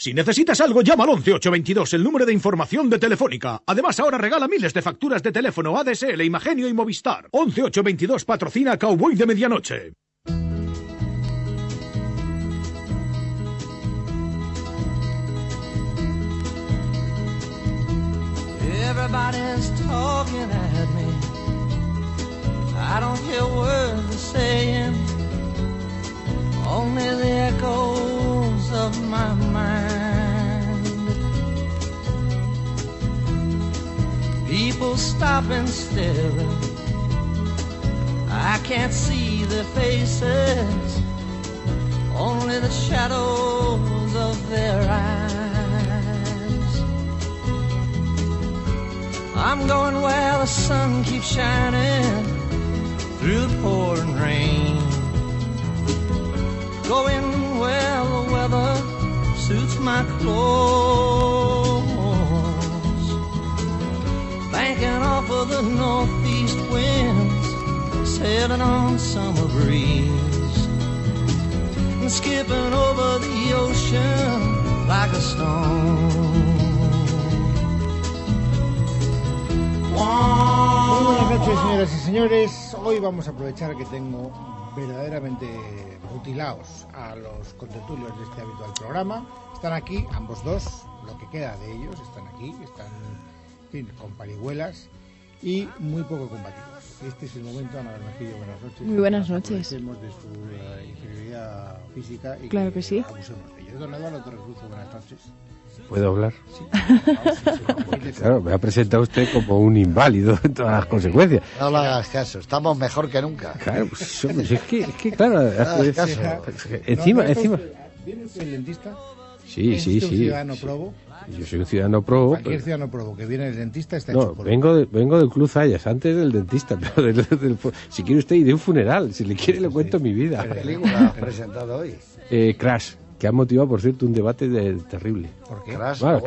Si necesitas algo, llama al 11822, el número de información de Telefónica. Además, ahora regala miles de facturas de teléfono ADSL, Imagenio y Movistar. 11822 patrocina Cowboy de Medianoche. Everybody's talking at me. I don't hear of my mind. People stop and stare. I can't see their faces, only the shadows of their eyes. I'm going where the sun keeps shining through the pouring rain. Going where the weather suits my clothes. Banking off of the northeast winds, sailing on summer breeze. And skipping over the ocean like a stone. Buenas noches, señoras y señores. Hoy vamos a aprovechar que tengo verdaderamente mutilados a los contertulios de este habitual programa. Están aquí, ambos dos, lo que queda de ellos, están aquí, están en fin, con parihuelas y muy poco combativos. Este es el momento, Ana Bermejillo, buenas noches. Muy buenas noches. de su eh, inferioridad física y Claro que sí. abusemos de ello. Don Eduardo Torres buenas noches. ¿Puedo hablar? Sí. Sí, sí. Claro, me ha presentado usted como un inválido en todas las consecuencias. No le hagas caso, estamos mejor que nunca. Claro, pues, es, que, es que, claro, hace- caso. encima, No, no, encima. ¿Viene usted el dentista? Sí, ¿Es sí, usted un sí. ciudadano sí. probo? Yo soy un ciudadano pro. Cualquier pero- ciudadano probo que viene el dentista está hecho No, polvo. vengo, de- vengo del Club Zayas, antes del dentista, pero del- del- si quiere usted ir de un funeral, si le quiere le cuento mi vida. ¿Qué película has presentado hoy? Eh, Crash, que ha motivado, por cierto, un debate de- terrible. ¿Por qué?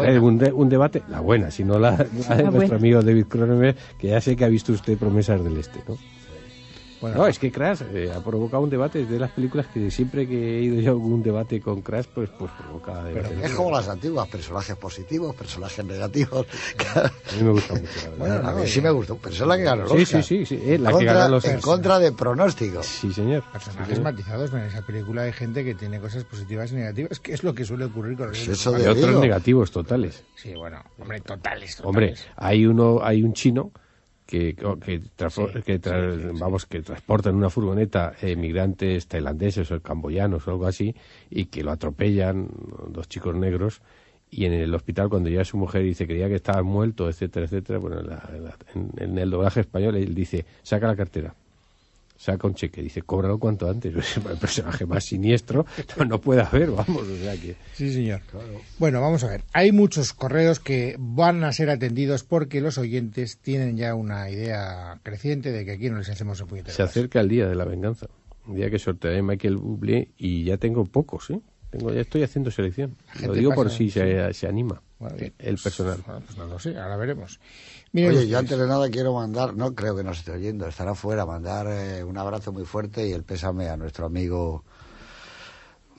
Eh, un, de- un debate, la buena, si no la, la de La nuestro buena. amigo David Cronenberg, que ya sé que ha visto usted Promesas del Este, ¿no? Bueno, No, es que Crash eh, ha provocado un debate es de las películas que siempre que he ido yo a algún debate con Crash, pues, pues provoca debate. Es como las antiguas, personajes positivos, personajes negativos. A mí me gusta mucho, la verdad. Bueno, a mí sí me gustó, pero es la que ganó el Sí, sí, sí, sí, eh, la que ganó los En contra de pronósticos. Sí, señor. personajes matizados, pero en esa película hay gente que tiene cosas positivas y negativas, que es lo que suele ocurrir con los Pues eso de- otros negativos totales. Sí, bueno, hombre, totales, totales. Hombre, hay uno, hay un chino que, que, vamos que transporta en una furgoneta eh, migrantes tailandeses o camboyanos o algo así y que lo atropellan dos chicos negros y en el hospital cuando llega su mujer y dice creía que estaba muerto etcétera etcétera bueno en, la- en la- en- en el doblaje español él dice saca la cartera saca un cheque dice cóbralo cuanto antes el personaje más siniestro no, no puede haber vamos o sea que Sí, señor. Bueno, vamos a ver. Hay muchos correos que van a ser atendidos porque los oyentes tienen ya una idea creciente de que aquí no les hacemos el puñetero. Se acerca el día de la venganza. Un día que sortearé Michael Bublé y ya tengo pocos, ¿eh? Tengo, ya estoy haciendo selección. Lo digo por si se, se anima Bueno, bien, el pues, personal. bueno, pues no lo sé, ahora veremos. Miren Oye, yo antes de nada quiero mandar, no creo que nos esté oyendo, estará fuera, mandar eh, un abrazo muy fuerte y el pésame a nuestro amigo,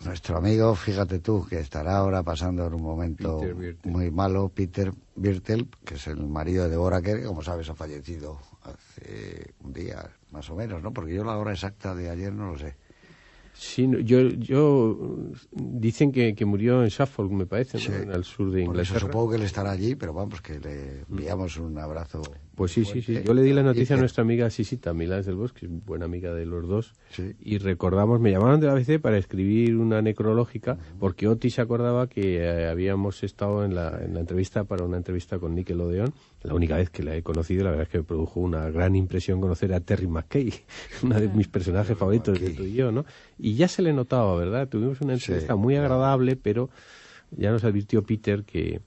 nuestro amigo, fíjate tú, que estará ahora pasando en un momento muy malo, Peter Birtel, que es el marido de Deborah Kerr, que como sabes ha fallecido hace un día, más o menos, ¿no? Porque yo la hora exacta de ayer no lo sé. Sí, no, yo, yo dicen que, que murió en Suffolk, me parece, ¿no? Sí. en el sur de Por eso Inglaterra. supongo que él estará allí, pero vamos, que le enviamos un abrazo. Pues sí, sí, sí. fuerte. Yo le di la noticia a nuestra amiga Sisita Milán del Bosque, buena amiga de los dos. Sí. Y recordamos, me llamaron de la ABC para escribir una necrológica, porque Oti se acordaba que eh, habíamos estado en la, en la entrevista para una entrevista con Nickelodeon, la única vez que la he conocido, la verdad es que me produjo una gran impresión conocer a Terry McKay, una de mis personajes favoritos de tú y yo, ¿no? Y ya se le notaba, ¿verdad? Tuvimos una entrevista Sí, muy agradable, pero ya nos advirtió Peter que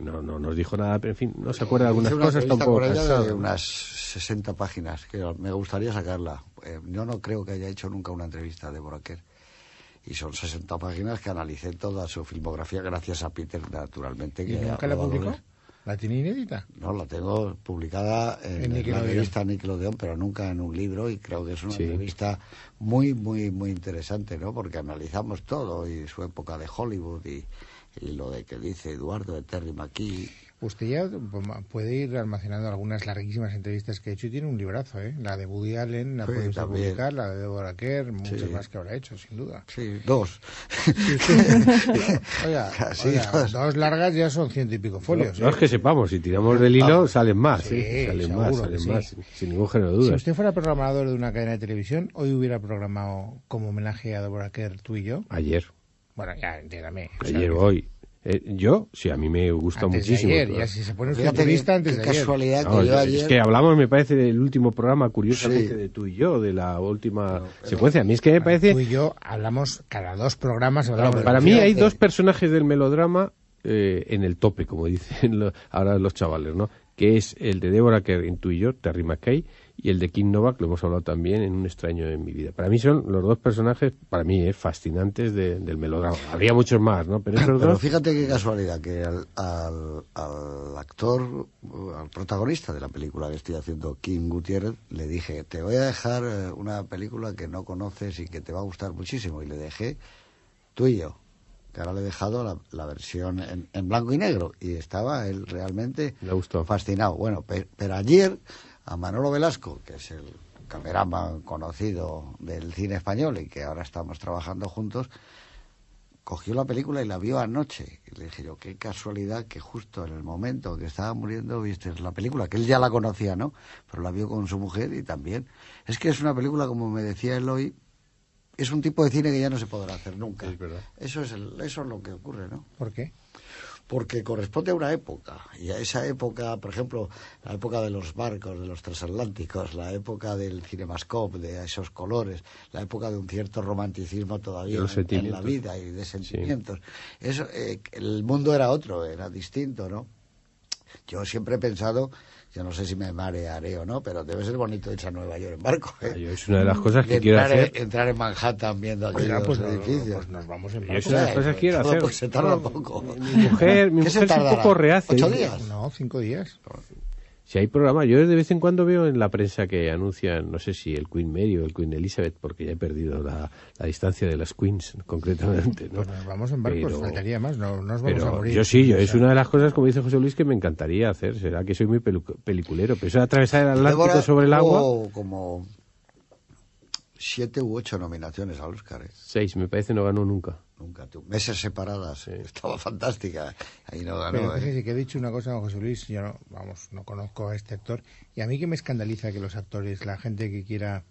no, no nos dijo nada, pero en fin, no se acuerda de algunas una cosas, está un entrevista poco con ella cansado. de unas 60 páginas, que me gustaría sacarla. Eh, yo no creo que haya hecho nunca una entrevista a Deborah Kerr. Y son 60 páginas que analicé toda su filmografía gracias a Peter, naturalmente. ¿Y Que nunca la publicó? ¿La tiene inédita? No, la tengo publicada en, En en la revista Nickelodeon, pero nunca en un libro y creo que es una Sí. entrevista muy, muy, muy interesante, ¿no? Porque analizamos todo y su época de Hollywood y, y lo de que dice Eduardo de Terry McKee. Usted ya pues, puede ir almacenando algunas larguísimas entrevistas que ha hecho y tiene un librazo, ¿eh? La de Woody Allen, la Sí, puede usted publicar, la de Deborah Kerr, muchas Sí. más que habrá hecho, sin duda. Sí, dos. Oiga, Casi oiga, dos. dos largas ya son ciento y pico folios. No ¿eh? es que sepamos, si tiramos del hilo salen más, Sí, ¿eh? salen seguro más, salen sí. más, sin, ningún género de Si dudas. usted fuera programador de una cadena de televisión, hoy hubiera programado como homenaje a Deborah Kerr tú y yo. Ayer, Bueno, ya, entiéndame. o sea, ayer o hoy. Eh, yo, sí, a mí me gusta antes de muchísimo. ayer, ya si se pone usted Fíjate turista qué- antes de ayer. casualidad No, que yo es, ayer... es que hablamos, me parece, del último programa, curiosamente, Sí. de tú y yo, de la última secuencia. A mí es que me parece... Tú y yo hablamos cada dos programas. hablamos de Para mí hay dos personajes del melodrama eh, en el tope, como dicen lo- ahora los chavales, ¿no? Que es el de Deborah Kerr en Tú y yo, Terry McKay, y el de King Novak, lo hemos hablado también en Un extraño en mi vida. Para mí son los dos personajes, para mí, eh, fascinantes de- del melodrama. Habría muchos más, ¿no? Pero esos Pero dos... fíjate qué casualidad que al, al, al actor, al protagonista de la película que estoy haciendo, King Gutiérrez, le dije, te voy a dejar eh, una película que no conoces y que te va a gustar muchísimo. Y le dejé tú y yo, que ahora le he dejado la, la versión en, en blanco y negro. Y estaba él realmente Le gustó. fascinado. Bueno, pe- pero ayer a Manolo Velasco, que es el cameraman conocido del cine español y que ahora estamos trabajando juntos, cogió la película y la vio anoche. Y le dije yo, qué casualidad que justo en el momento que estaba muriendo viste la película, que él ya la conocía, ¿no? Pero la vio con su mujer y también. Es que es una película, como me decía él hoy, es un tipo de cine que ya no se podrá hacer nunca. Es verdad. Eso es, el- eso es lo que ocurre, ¿no? ¿Por qué? porque corresponde a una época. Y a esa época, por ejemplo, la época de los barcos, de los transatlánticos, la época del cinemascope, de esos colores, la época de un cierto romanticismo todavía en, en la vida y de sentimientos. Eso, eh, el mundo era otro, era distinto, ¿no? Yo siempre he pensado, yo no sé si me marearé o no, pero debe ser bonito irse a Nueva York en barco. ¿eh? Yo es una de las cosas que quiero entrar, hacer. en- entrar en Manhattan viendo Oiga, aquellos pues, no, no, edificios. pues nos vamos en Yo barco. es una de las cosas que quiero hacer. pues se tarda No, poco. Mi mujer, mi ¿Qué se mujer es un poco reacia. ¿Ocho Dice, días? No, cinco días. Si hay programa, yo de vez en cuando veo en la prensa que anuncian, no sé si el Queen Mary o el Queen Elizabeth, porque ya he perdido la, la distancia de las Queens, concretamente, ¿no? Pues nos vamos en barco, Pero- faltaría más, no nos vamos a morir. yo sí, yo, es una de las cosas, como dice José Luis, que me encantaría hacer. Será que soy muy pelu- peliculero. Pero eso de atravesar el Atlántico sobre el agua, como siete u ocho nominaciones al Oscar. ¿eh? seis, me parece, no ganó nunca. Nunca tuvo. Meses separadas. Estaba fantástica. Ahí no Pero ganó. ¿eh? fíjese que he dicho una cosa, don José Luis, yo no, vamos, no conozco a este actor, y a mí que me escandaliza que los actores, la gente que quiera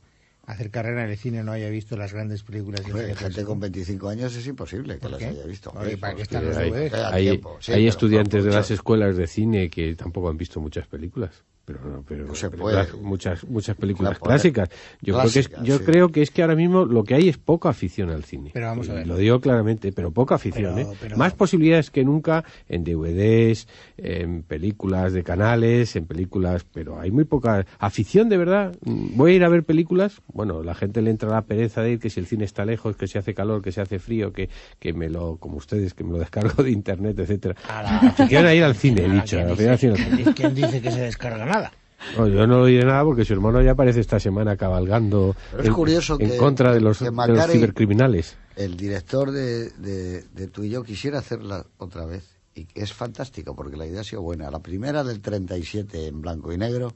hacer carrera en el cine no haya visto las grandes películas del Hombre, gente con 25 años es imposible que ¿Por las haya visto. Hombre, ¿para qué están los hay, hay- tiempo. Sí, hay pero estudiantes de las escuelas de cine que tampoco han visto muchas películas. Pero, no, pero No se películas- muchas muchas películas clásicas. Yo creo que es, clásicas, yo sí. creo que es que ahora mismo lo que hay es poca afición al cine. Pero vamos a ver. Lo digo claramente, pero poca afición. Pero- ¿eh? pero- Más posibilidades que nunca en DVDs, en películas de canales, en películas, pero hay muy poca afición de verdad. Voy a ir a ver películas. Bueno, la gente le entra la pereza de ir que si el cine está lejos, que si hace calor, que si hace frío, que, que me lo, como ustedes, que me lo descargo de internet, etcétera. Afición a ir al cine, he dicho. ¿quién afición a dice- ir al cine. ¿quién- ¿Quién dice que se descarga nada? No, yo no lo diré nada porque su hermano ya aparece esta semana cabalgando Pero es en, curioso en que- contra de los, que de los Macari- cibercriminales. El director de, de, de Tú y yo quisiera hacerla otra vez. Y es fantástico porque la idea ha sido buena. La primera del 37 en blanco y negro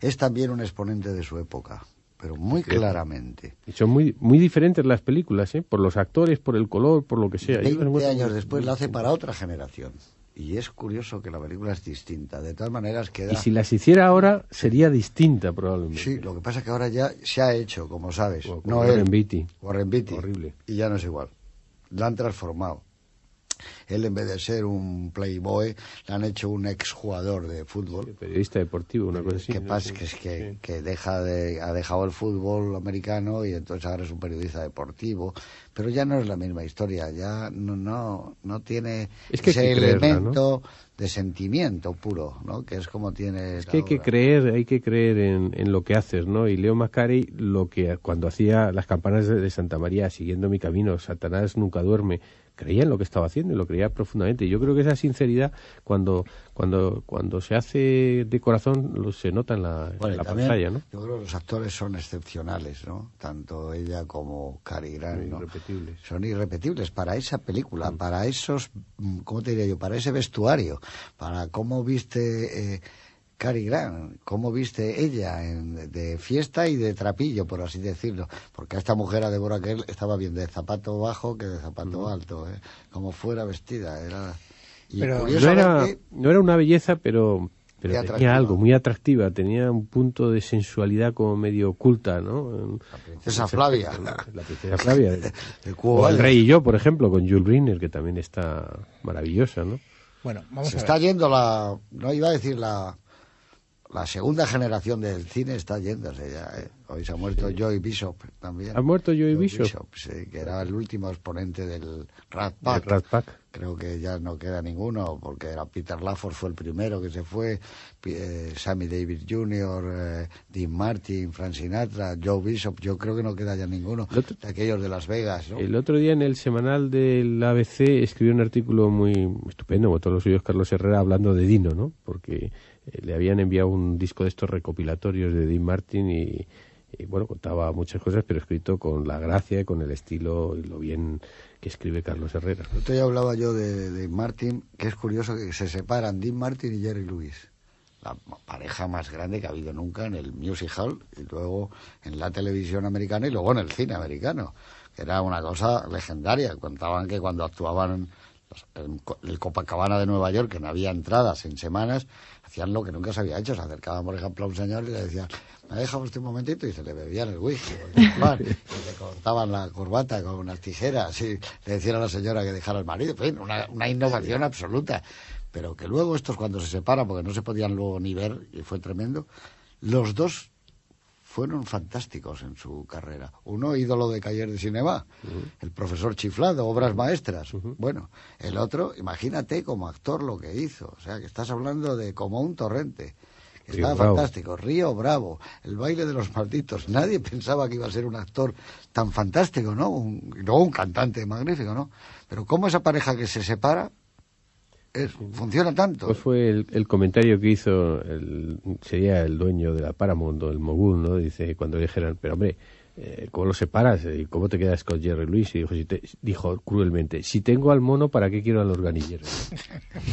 es también un exponente de su época, pero muy claramente. Y son muy, muy diferentes las películas, ¿eh? por los actores, por el color, por lo que sea. Yo las 20 encuentro años después la hace para otra generación. Y es curioso que la película es distinta. De todas maneras queda... Y si las hiciera ahora, sería distinta probablemente. Sí, lo que pasa es que ahora ya se ha hecho, como sabes. O no Warren él, Beatty. Warren Beatty. Horrible. Y ya no es igual. La han transformado. Él en vez de ser un playboy, le han hecho un exjugador de fútbol. Periodista deportivo, una cosa así. que pasa que es que, sí. que deja de, ha dejado el fútbol americano y entonces ahora es un periodista deportivo, pero ya no es la misma historia, ya no no, no tiene Es que hay ese que creerla, elemento de sentimiento puro, ¿no? Que es como tiene Es que hay que creer, hay que creer en, en lo que haces, ¿no? Y Leo Macari, lo que cuando hacía las campanas de Santa María, siguiendo mi camino, Satanás nunca duerme, creía en lo que estaba haciendo y lo creía profundamente. Y yo creo que esa sinceridad, cuando cuando cuando se hace de corazón, lo, se nota en la, Bueno, pantalla, ¿no? Yo creo que los actores son excepcionales, ¿no? Tanto ella como Cary Grant, ¿no? Irrepetibles. Son irrepetibles para esa película, para esos, mm, ¿cómo te diría yo? Para ese vestuario, para cómo viste eh, Cary Grant, cómo viste ella en- de fiesta y de trapillo, por así decirlo. Porque a esta mujer, a Deborah Kerr, estaba bien de zapato bajo que de zapato alto, ¿eh? Como fuera vestida, era... Y Pero- No era, no era una belleza, pero, tenía atractiva. algo, muy atractiva, tenía un punto de sensualidad como medio oculta, ¿no? la princesa Flavia. La princesa Flavia. O el rey y yo, por ejemplo, con Jules Briner, que también está maravillosa, ¿no? Bueno, vamos Se a está ver. yendo la, no iba a decir la, la segunda generación del cine está yéndose ya. ¿eh? Hoy se ha muerto Joy Bishop también. ¿Ha muerto Joy Bishop? sí, que era el último exponente del Rat Pack. Rat Pack. Creo que ya no queda ninguno, porque era Peter Lafford fue el primero que se fue, eh, Sammy Davis Jr., eh, Dean Martin, Frank Sinatra, Joe Bishop, yo creo que no queda ya ninguno otro- de aquellos de Las Vegas, ¿no? El otro día en el semanal del ABC escribió un artículo muy estupendo, como todos los suyos, Carlos Herrera, hablando de Dino, ¿no? Porque le habían enviado un disco de estos recopilatorios de Dean Martin y, bueno, contaba muchas cosas, pero escrito con la gracia, con el estilo y lo bien que escribe Carlos Herrera. Otro día hablaba yo de, de Martin, que es curioso que se separan Dean Martin y Jerry Lewis. La pareja más grande que ha habido nunca en el music hall y luego en la televisión americana y luego en el cine americano, que era una cosa legendaria. Contaban que cuando actuaban en el Copacabana de Nueva York, que no había entradas en semanas, hacían lo que nunca se había hecho. Se acercaban, por ejemplo, a un señor y le decían, ¿me deja usted un momentito? Y se le bebían el whisky. el y le cortaban la corbata con unas tijeras y le decían a la señora que dejara al marido. En fin, una, una innovación absoluta. Pero que luego estos cuando se separan, porque no se podían luego ni ver, y fue tremendo, los dos fueron fantásticos en su carrera. Uno ídolo de Cayer de Cinema, el profesor chiflado, obras maestras. Bueno, el otro, imagínate como actor lo que hizo. O sea, que estás hablando de como un torrente. Río Estaba Bravo. fantástico. Río Bravo, el baile de los malditos. Nadie pensaba que iba a ser un actor tan fantástico, ¿no? Un, luego un cantante magnífico, ¿no? Pero cómo esa pareja que se separa es- funciona tanto. Pues fue el, el comentario que hizo, el, sería el dueño de la Paramount, o el mogul, ¿no? Dice, cuando le dijeron, pero hombre, eh, ¿cómo lo separas? ¿Y cómo te quedas con Jerry Lewis? Y dijo, si te- dijo cruelmente, si tengo al mono, ¿para qué quiero al organillero?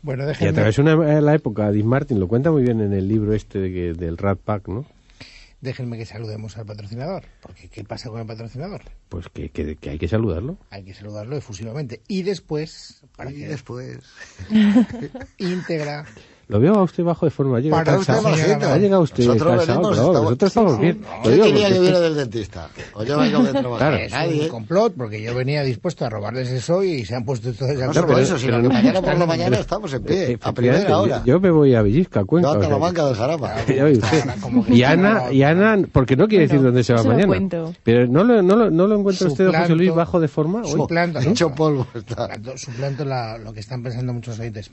Bueno, Y déjenme, atravesó una, la época, Dean Martin lo cuenta muy bien en el libro este de que- del Rat Pack, ¿no? Déjenme que saludemos al patrocinador. Porque ¿qué pasa con el patrocinador? Pues que, que, que hay que saludarlo. Hay que saludarlo efusivamente. Y después, para y que después... íntegra Lo veo a usted bajo de forma. Llega Para cansado. usted bajito. Ha llegado usted Nosotros cansado, venimos, estamos- nosotros estamos bien. ¿Quién digo quería que viera del dentista? O yo vengo de trabajar. Claro. es Nadie. un complot porque yo venía dispuesto a robarles eso y se han puesto todos No acuerdo. solo pero- eso, sino pero que no- mañana por la mañana estamos en pie, a primera hora. Yo, yo me voy a Villisca, Cuenca. Yo a Talamanca del Jarama. Y Ana, y Ana, porque no quiere decir dónde se va mañana. cuento. Pero no lo, no lo, no lo encuentra usted, don José Luis, bajo de forma. Hoy? Suplanto, no, Hecho polvo está. suplanto- suplanto la- lo que están pensando muchos oyentes.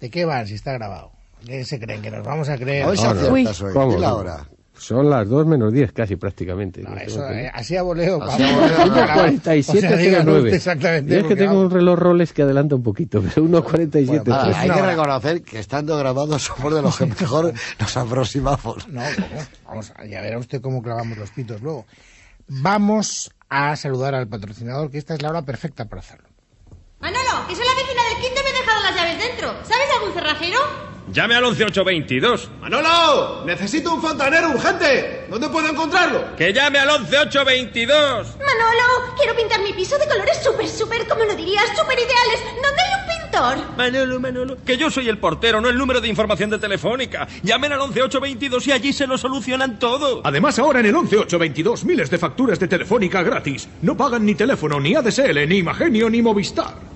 ¿De qué van si está grabado? ¿Qué se creen? ¿Que nos vamos a creer? Hoy se aciertas hoy. ¿Cómo? Dile ahora. Son las 2 menos 10 casi prácticamente. No, eso, que- eh, así a voleo. Así a voleo, vamos, no, vamos. 47 O sea, díganos 09. usted exactamente. Yo es que tengo vamos. un reloj Rolex que adelanta un poquito, pero 1.47. Bueno, pues, hay que hora. reconocer que estando grabados somos de los que mejor nos aproximamos. No, ¿cómo? vamos, ya verá usted cómo clavamos los pitos luego. Vamos a saludar al patrocinador, que esta es la hora perfecta para hacerlo. Manolo, que soy la vecina del quinto y me he dejado las llaves dentro. ¿Sabes algún cerrajero? Llame al 11822. ¡Manolo! ¡Necesito un fontanero urgente! ¿Dónde puedo encontrarlo? ¡Que llame al 11822! Manolo, quiero pintar mi piso de colores súper, súper, como lo dirías, súper ideales. ¿Dónde hay un pintor? Manolo, Manolo. Que yo soy el portero, no el número de información de Telefónica. Llamen al 11822 y allí se lo solucionan todo. Además, ahora en el 11822 miles de facturas de Telefónica gratis. No pagan ni teléfono, ni ADSL, ni Imagenio, ni Movistar.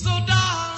So, darling,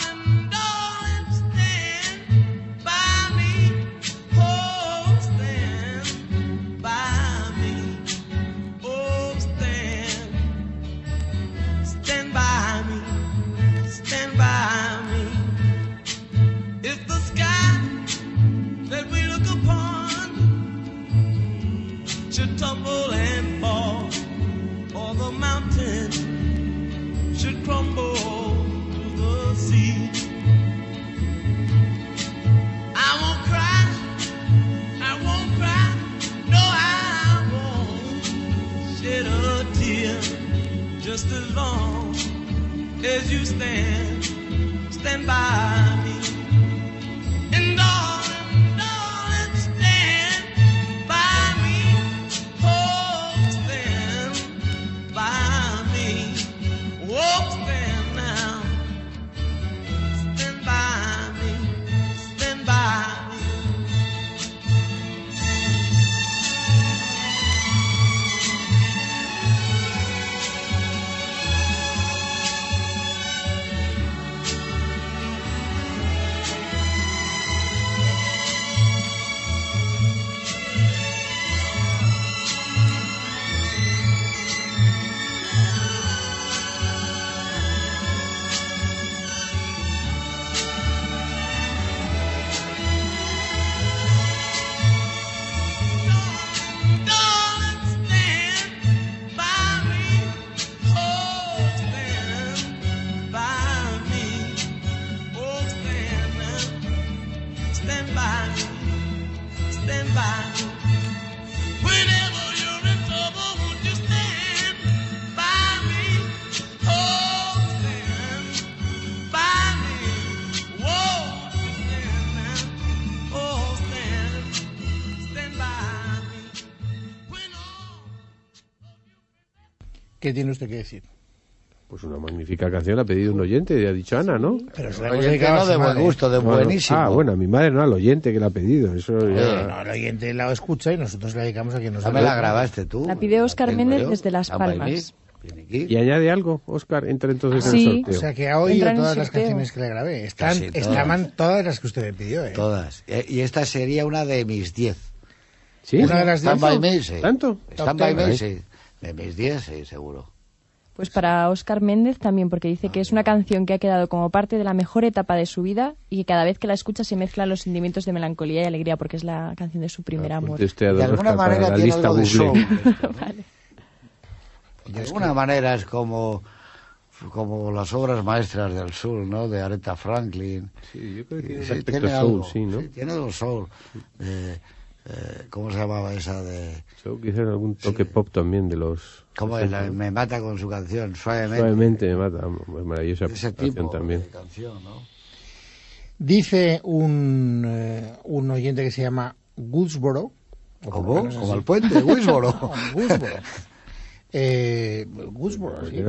¿Qué tiene usted que decir? Pues una magnífica canción la ha pedido un oyente, ha dicho Ana, ¿no? Pero se la hemos dedicado no de buen gusto, de buenísimo. Ah, bueno, a mi madre no, al oyente que la ha pedido. Eso ya... No, el oyente la escucha y nosotros la dedicamos a quien nos me la grabaste tú. La pide Óscar tengo Méndez desde Las by Palmas. ¿Y añade algo, Oscar? Entra entonces en Sí. el O sorteo. sea que ha oído todas las canciones que le grabé. Están, todas. estaban todas las que usted me pidió, ¿eh? Todas. Y esta sería una de mis 10. ¿Sí? Una de las Stand diez. by me, sí. ¿Tanto? Stand by me, sí. De mis 10, sí, seguro. Pues para Óscar Méndez también, porque dice que es una canción que ha quedado como parte de la mejor etapa de su vida y que cada vez que la escucha se mezclan los sentimientos de melancolía y alegría, porque es la canción de su primer amor. De alguna manera la tiene lista algo de soul. Google. esto, ¿no? De alguna manera es como, como las obras maestras del sur, ¿no? De Aretha Franklin. Sí, yo creo que tiene Sí, soul, algo. sí, ¿no? Sí, tiene algo soul. Eh, eh, ¿Cómo se llamaba esa de...? Soul quizás algún toque pop también de los... ¿Cómo es? La- me mata con su canción, suavemente. Suavemente me mata, es maravillosa Ese canción tipo también. de canción, ¿no? Dice un, eh, un oyente que se llama Goodsboro. o ¿Cómo? Como el puente, Wilsboro. Eh, Goodsboro, ¿Por sí?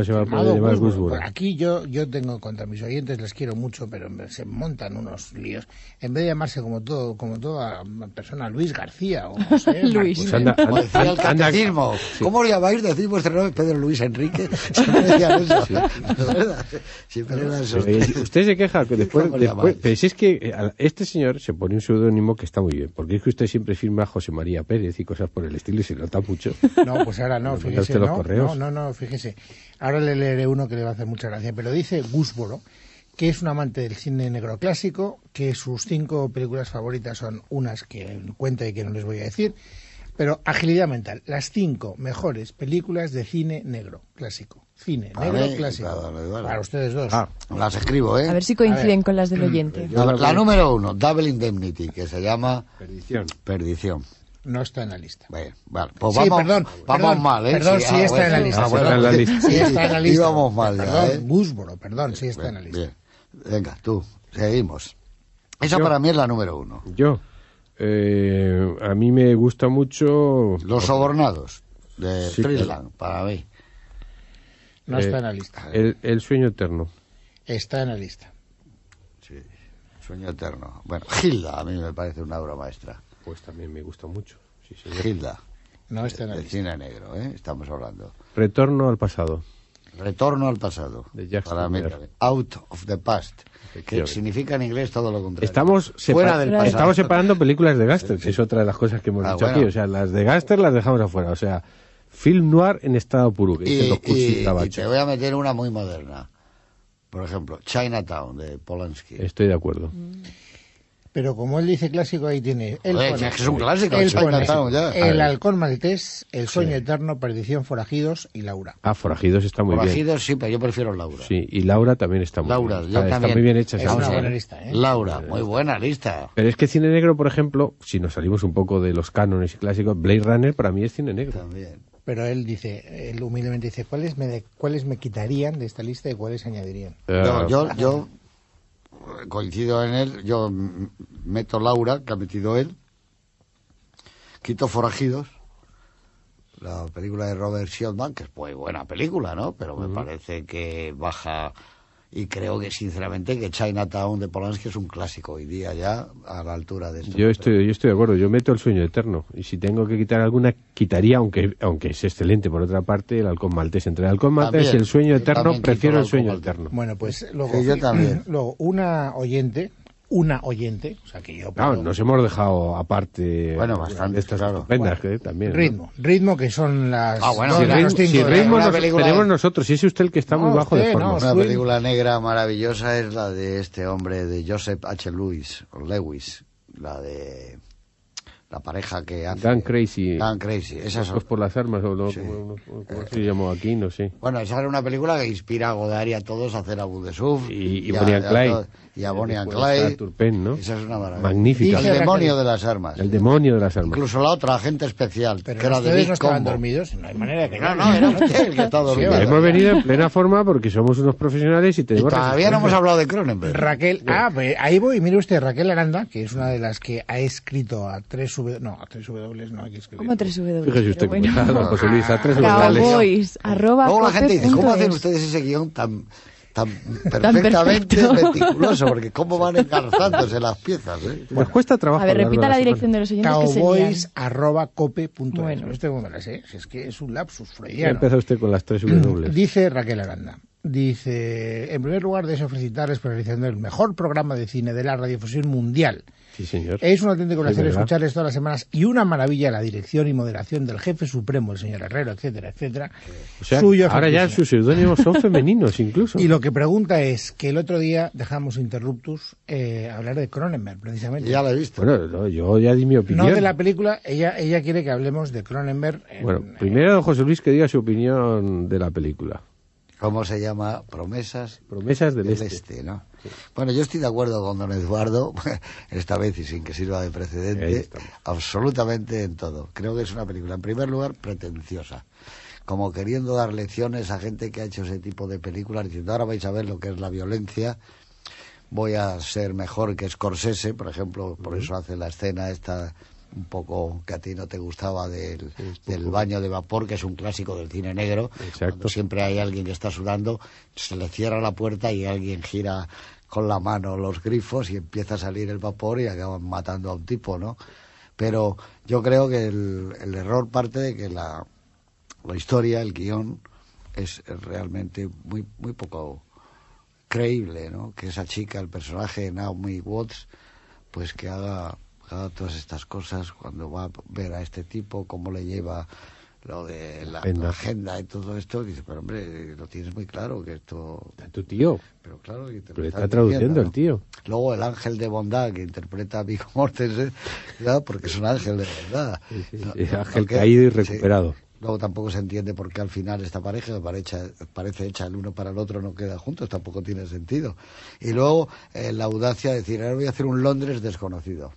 Por aquí yo, yo tengo contra mis oyentes, les quiero mucho, pero se montan unos líos. En vez de llamarse como todo, como toda persona Luis García o José Luis. Pues Martínez. anda, Como anda, decía el anda- catecismo. ¿Cómo lo llamáis? Decís vuestro nombre, Pedro Luis Enrique. Siempre decían eso. ¿Es verdad? Siempre era eso. Pero, usted se queja que después, pero si es que eh, este señor se pone un seudónimo que está muy bien, porque es que usted siempre firma José María Pérez y cosas por el estilo y se nota mucho. No, pues ahora no, ¿Me manda fíjese, no, correos? no, no, no, fíjese. Ahora le leeré uno que le va a hacer mucha gracia, pero dice Gusboro, que es un amante del cine negro clásico, que sus cinco películas favoritas son unas que cuenta y que no les voy a decir, pero agilidad mental, las cinco mejores películas de cine negro clásico. Cine Para negro mí, clásico. claro, vale, vale. Para ustedes dos. Ah, las escribo, ¿eh? A ver si coinciden con las del oyente. La, la número uno, Double Indemnity, que se llama Perdición. Perdición. No está en la lista. Bueno, vale, pues sí, vamos, perdón, vamos perdón, mal, ¿eh? Perdón, sí, ah, está en la bueno, lista. ah, bueno, Está en la lista. Sí está en la lista. Íbamos mal ya, Perdón, ¿eh? Perdón, sí está en la lista. Bien. Venga, tú, seguimos. Esa Yo- para mí es la número uno. Yo, eh, a mí me gusta mucho... Los sobornados, de Sí, Thriller, para mí. No eh, está en la lista. El, el sueño eterno. Está en la lista. Sí, Sueño Eterno. Bueno, Hilda, a mí me parece una obra maestra. Pues también me gusta mucho. Sí, señor. Hilda, No está en lista. cine negro, ¿eh? Estamos hablando. Retorno al pasado. Retorno al pasado. De Para mí. Out of the past. Que significa en inglés todo lo contrario. Estamos, fuera separa- del pasado. estamos separando películas de Gaster, que es otra de las cosas que hemos Ah, dicho bueno. aquí. O sea, las de Gaster las dejamos afuera. O sea, film noir en estado puro, que Y, y- y te voy a meter una muy moderna. Por ejemplo, Chinatown de Polanski. Estoy de acuerdo. Pero como él dice clásico, ahí tiene. Joder, que es un clásico, ya. El ver. halcón maltés, El sueño eterno, Perdición, Forajidos y Laura. Ah, Forajidos está muy bien. Forajidos sí, pero yo prefiero Laura. Sí, y Laura también está muy Laura, bien. yo Está, está también. muy bien hecha. Es esa una buena lista, ¿eh? Laura, muy buena lista. Pero es que cine negro, por ejemplo, si nos salimos un poco de los cánones y clásicos, Blade Runner para mí es cine negro. También. Pero él dice, él humildemente dice, ¿cuáles me, de- cuáles me quitarían de esta lista y cuáles añadirían? Eh, No, yo, yo coincido en él, yo meto Laura, que ha metido él, quito Forajidos, la película de Robert Sheldon, que es muy buena película, ¿no? Pero me parece que baja, y creo que sinceramente que Chinatown de Polanski es un clásico hoy día ya, a la altura de esto. Yo estoy, yo estoy de acuerdo, yo meto el sueño eterno. Y si tengo que quitar alguna, quitaría, aunque aunque es excelente por otra parte, el halcón maltés. Entre el halcón maltés y el sueño eterno, prefiero el el sueño maltés. eterno. Bueno, pues luego, Sí, yo también. luego una oyente, una oyente, o sea que yo... Claro, puedo- nos hemos dejado aparte Bueno, eh, bastante, de estas claro. Bueno, que también. ¿no? Ritmo, ritmo que son las... Ah, bueno, Si de ritmo, si de la- ritmo nos- película tenemos de- nosotros, si es usted el que está No, muy bajo de usted, forma. no, Una película negra maravillosa es la de este hombre, de Joseph H. Lewis, o Lewis, la de la pareja que hace... Gun Crazy. Gun Crazy, esa es... Locos por las armas, o no, Sí. como, como se llamó aquí, no sé. Bueno, esa era una película que inspira a Godard y a todos a hacer Abu de Suf. Y, y a- Bonnie and a Clyde. Y a Bonnie and Clyde. Turpin, ¿no? Esa es una maravilla. Magnífica. El Dice demonio de las armas. El demonio de las armas. Incluso la otra, agente especial, Pero que era de Big no estaban Combo. dormidos, no hay manera de que... No, no, era usted el que está dormido. vale. Hemos venido en plena forma porque somos unos profesionales y Y tenemos... todavía no hemos hablado de Cronenberg. Raquel, ah, pues ahí voy, mire usted, Raquel Aranda, que es una de las que ha escrito a tres W, no, a tres W no hay que escribir. Como tres W. Fíjese usted cómo bueno. está, don José Luis, a tres Cowboy. vocales. Cowboys, arroba Luego la gente dice, ¿cómo hacen ustedes ese guion tan, tan perfectamente perfecto. meticuloso? Porque cómo van engarzándose las piezas, ¿eh? Nos cuesta trabajo. A ver, repita la dirección de los oyentes que serían. Cowboys arroba cope.es. Bueno. Este cómo me sé, si es que es un lapsus Ya freudiano. empezó usted con las tres W. Dice Raquel Aranda. Dice, en primer lugar, deseo felicitarles por realizando el mejor programa de cine de la radiodifusión mundial. Sí, señor. Es un auténtico placer escucharles todas las semanas y una maravilla la dirección y moderación del jefe supremo, el señor Herrero, etcétera, etcétera. O sea, Suyo ahora ya sus seudónimos son femeninos incluso. Y lo que pregunta es que el otro día dejamos interruptus eh, hablar de Cronenberg, precisamente. Ya lo he visto. Bueno, no, yo ya di mi opinión. no de la película, ella, ella quiere que hablemos de Cronenberg. en- Bueno, primero José Luis que diga su opinión de la película. ¿Cómo se llama? Promesas Promesas del, del Este. Este, ¿no? Bueno, yo estoy de acuerdo con don Eduardo, esta vez y sin que sirva de precedente, absolutamente en todo. Creo que es una película, en primer lugar, pretenciosa. Como queriendo dar lecciones a gente que ha hecho ese tipo de películas, diciendo, ahora vais a ver lo que es la violencia, voy a ser mejor que Scorsese, por ejemplo, por eso hace la escena esta un poco que a ti no te gustaba del, del baño de vapor, que es un clásico del cine negro, Exacto. siempre hay alguien que está sudando, se le cierra la puerta y alguien gira con la mano los grifos y empieza a salir el vapor y acaban matando a un tipo, ¿no? Pero yo creo que el, el error parte de que la, la historia, el guion, es realmente muy, muy poco creíble, ¿no? Que esa chica, el personaje de Naomi Watts, pues que haga, todas estas cosas cuando va a ver a este tipo, cómo le lleva lo de la, Agenda. la agenda y todo esto, dice, pero hombre, lo tienes muy claro que esto... Tu tío. Pero claro, que te lo Pero está traduciendo el tío. Luego el ángel de bondad que interpreta a Viggo Mortensen, ¿ya? porque es un ángel de verdad. Sí, sí, No, sí, no, ángel caído y sí. recuperado. Luego tampoco se entiende por qué al final esta pareja, que parece, parece hecha el uno para el otro, no queda juntos, tampoco tiene sentido. Y luego eh, la audacia de decir, ahora voy a hacer un Londres desconocido.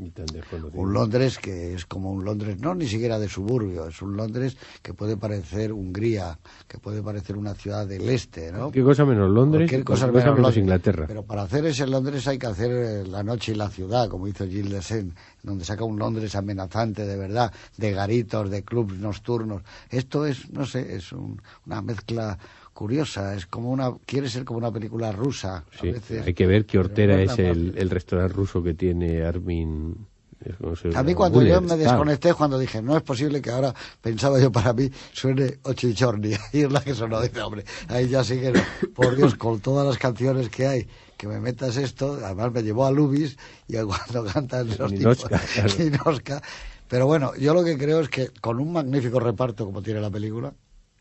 Y tan desconocido. Un Londres que es como un Londres, no ni siquiera de suburbio, es un Londres que puede parecer Hungría, que puede parecer una ciudad del este, ¿no? ¿Qué cosa menos Londres? Cualquier cosa menos Londres. Inglaterra. Pero para hacer ese Londres hay que hacer eh, La noche y la ciudad, como hizo Gilles Desen, donde saca un Londres amenazante de verdad, de garitos, de clubs nocturnos. Esto es, no sé, es un- una mezcla curiosa, es como una, quiere ser como una película rusa. a Sí, veces. hay que ver que Ortera Pero es el, el restaurante ruso que tiene Armin. eh, ¿cómo se A mí cuando yo me desconecté, cuando dije, no es posible que ahora, pensaba yo para mí, suene Ochichorni, y es la que sonó, dice, hombre, ahí ya sí que no. Por Dios, con todas las canciones que hay, que me metas esto, además me llevó a Lubis, y cuando cantan esos tipos, Ninochka, claro. Ninochka. Pero bueno, yo lo que creo es que con un magnífico reparto como tiene la película,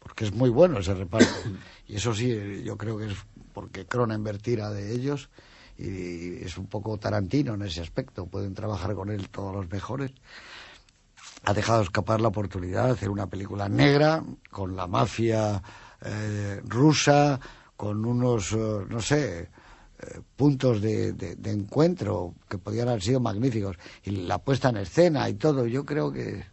porque es muy bueno ese reparto, y eso sí, eh, yo creo que es porque Cronenberg tira de ellos, y es un poco Tarantino en ese aspecto, pueden trabajar con él todos los mejores. Ha dejado escapar la oportunidad de hacer una película negra con la mafia eh, rusa, con unos, eh, no sé, eh, puntos de, de- de encuentro que podían haber sido magníficos. Y la puesta en escena y todo, yo creo que...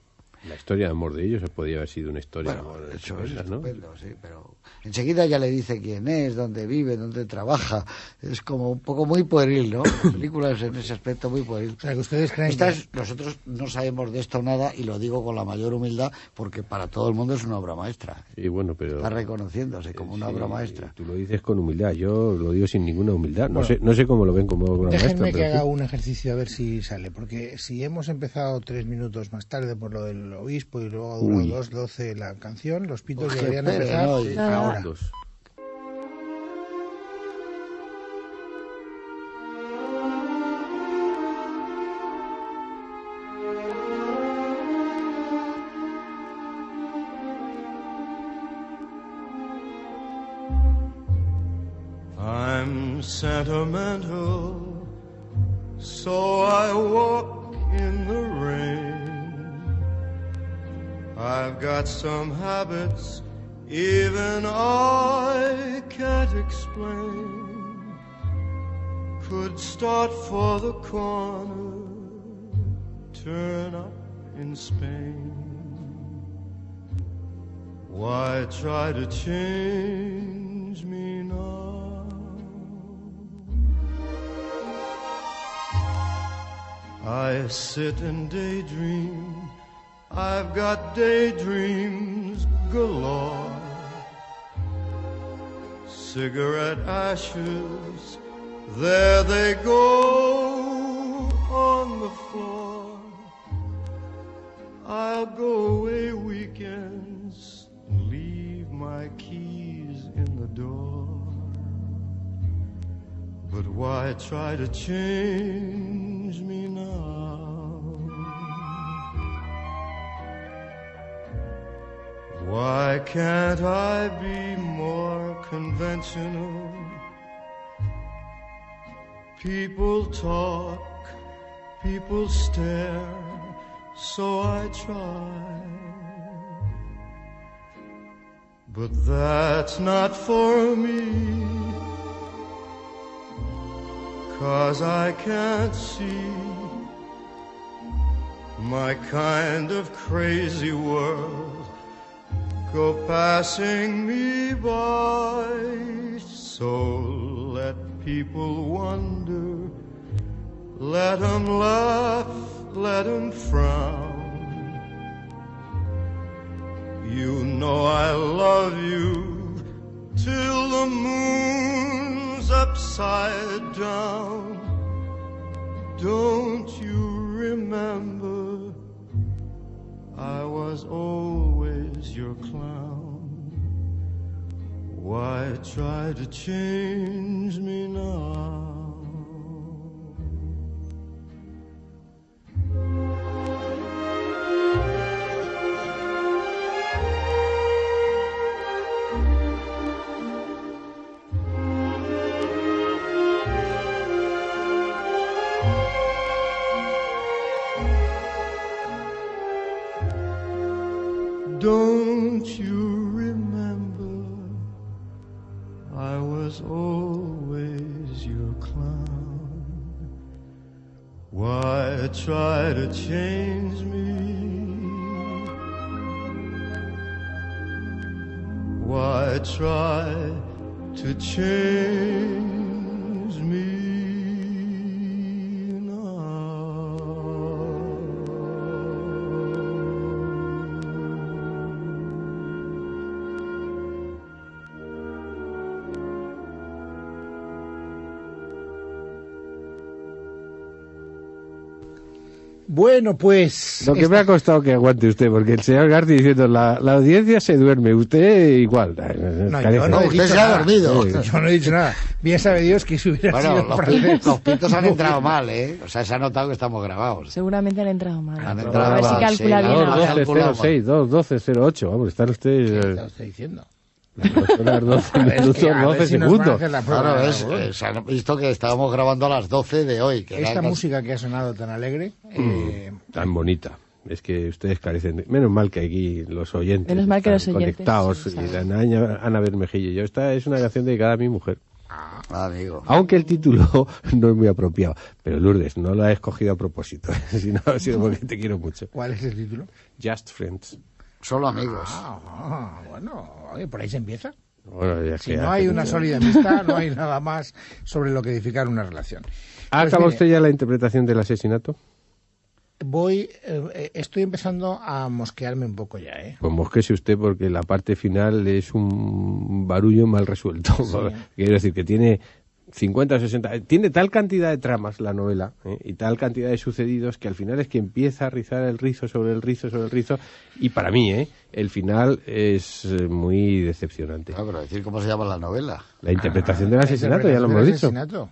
La historia de amor de ellos podría haber sido una historia de Bueno, amor eso es ¿no? estupendo, sí, pero enseguida ya le dice quién es, dónde vive, dónde trabaja. Es como un poco muy pueril, ¿no? La película es en ese aspecto muy pueril. O sea, que ustedes creen Esta que- es- nosotros no sabemos de esto nada y lo digo con la mayor humildad porque para todo el mundo es una obra maestra. Sí, bueno, pero... Está reconociéndose como una Sí, obra maestra. Tú lo dices con humildad, yo lo digo sin ninguna humildad. No, Bueno. sé, no sé cómo lo ven como obra Déjenme maestra, que pero haga sí. un ejercicio a ver si sale, porque si hemos empezado tres minutos más tarde por lo del obispo y luego duró Uy. dos doce la canción, los pitos Pues que deberían espere, empezar ¿no? Y- ahora. Dos. I'm sentimental, so I walk in the rain. I've got some habits even I can't explain. Could start for the corner, turn up in Spain. Why try to change me now? I sit and daydream. I've got daydreams galore. Cigarette ashes, there they go on the floor. I'll go away weekends, leave my keys in the door. But why try to change me now? Why can't I be more conventional? People talk, people stare, so I try. But that's not for me. Cause I can't see my kind of crazy world go passing me by. So let people wonder, let 'em laugh, let 'em frown. You know I love you till the moon's upside down. Don't you remember? I was always your clown. Why try to change me now? Don't you remember? I was always your clown. Why try to change me? Why try to change Bueno, pues. Lo que esta- me ha costado que aguante usted, porque el señor García diciendo la, la audiencia se duerme, usted igual. No, Carece. yo no, he usted se ha dormido. Yo no he dicho nada. Bien sabe Dios que si hubiera Bueno, sido los, francés. pi- los pintos han entrado mal, ¿eh? O sea, se ha notado que estamos grabados. Seguramente han entrado mal. Han a entrado ver si mal, calcula sí, bien la ahora. verdad. calculado mal. 1206, 1208, vamos, están ustedes... ¿Qué eh, está usted diciendo? Son las 12 A ver, es que minutos, ver 12 si segundos. hacer la prueba Claro, de es, algodón. eh, se han visto que estábamos grabando a las 12 de hoy. Que Esta casi- música que ha sonado tan alegre. Mm. eh, Tan bonita. Es que ustedes carecen de... Menos mal que aquí los oyentes Menos mal que están los oyentes, conectados. sí, y Ana, Ana Bermejillo y yo. Esta es una canción dedicada a mi mujer. Ah, amigo. Aunque el título no es muy apropiado. Pero Lourdes, no la he escogido a propósito, sino ha sido porque te quiero mucho. ¿Cuál es el título? Just Friends. Solo amigos. Ah, bueno, oye, por ahí se empieza. Bueno, ya Si no hay una sólida amistad, no hay nada más sobre lo que edificar una relación. ¿Ha Pues acabado usted ya la interpretación del asesinato? Voy, eh, eh, estoy empezando a mosquearme un poco ya, ¿eh? Pues mosquese usted porque la parte final es un barullo mal resuelto. Quiero decir que tiene 50 o 60... Tiene tal cantidad de tramas la novela ¿eh? y tal cantidad de sucedidos que al final es que empieza a rizar el rizo sobre el rizo sobre el rizo y para mí ¿eh? el final es eh, muy decepcionante. Claro, pero decir cómo se llama la novela. La interpretación del La asesinato, ya lo hemos del dicho. asesinato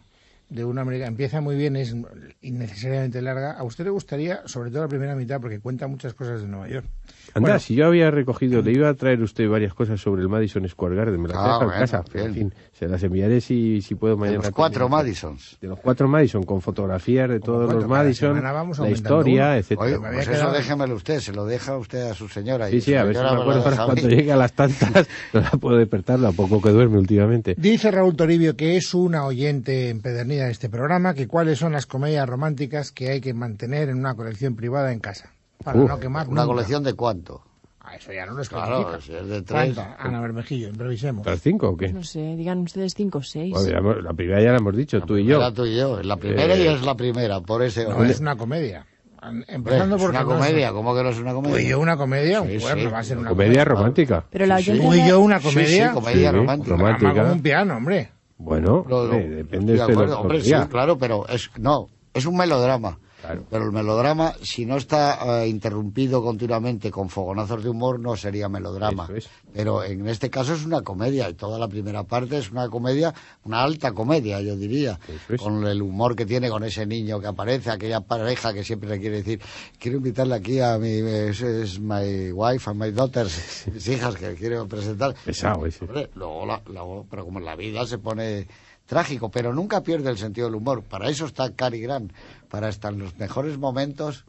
de una americana empieza muy bien, es innecesariamente larga. A usted le gustaría, sobre todo la primera mitad, porque cuenta muchas cosas de Nueva York. Anda, Bueno. si yo había recogido, le iba a traer usted varias cosas sobre el Madison Square Garden, me las Ah, deja en casa. bien. En fin, se las enviaré si, si puedo De mañana. los cuatro también. Madisons. De los cuatro Madison, con fotografías de todos cuatro, los Madison, la historia, uno. etcétera. Oye, pues eso quedado- déjemelo usted, se lo deja usted a su señora. y Sí, sí, su a ver si me acuerdo para cuando llegue a las tantas, no la puedo despertar, la poco que duerme últimamente. Dice Raúl Toribio que es una oyente empedernida de este programa, que cuáles son las comedias románticas que hay que mantener en una colección privada en casa. Para Uf, no quemar Una nunca. colección de cuánto. Ah, eso ya no lo Claro, si es de tres. ¿Cuánta? Ana Bermejillo, improvisemos. ¿Las cinco o qué? No sé, digan ustedes cinco o seis. Bueno, ya la primera ya la hemos dicho, tú y yo. Era tú y yo. La primera Eh, y es la primera, por ese No es una comedia. Empezando es por una comedia, ¿cómo que no es una comedia? Tú y yo una comedia, Sí, bueno, sí. va a ser una Comedia romántica. Pero la Sí, Tú y yo una Sí, sí, comedia. comedia Sí, romántica. romántica. Como un piano, hombre. Bueno, Lo- lo- eh, depende de de acuerdo, lo hombre, que sí, claro, pero es no, es un melodrama. Claro. Pero el melodrama, si no está eh, interrumpido continuamente con fogonazos de humor, no sería melodrama. Es. Pero en este caso es una comedia, y toda la primera parte es una comedia, una alta comedia, yo diría. Es. Con el humor que tiene con ese niño que aparece, aquella pareja que siempre le quiere decir, quiero invitarle aquí a mi, es, es my wife and my daughters, mis hijas que quiero presentar. Pesado ese. Luego la- pero como en la vida se pone trágico, pero nunca pierde el sentido del humor. Para eso está Cary Grant, para estar en los mejores momentos.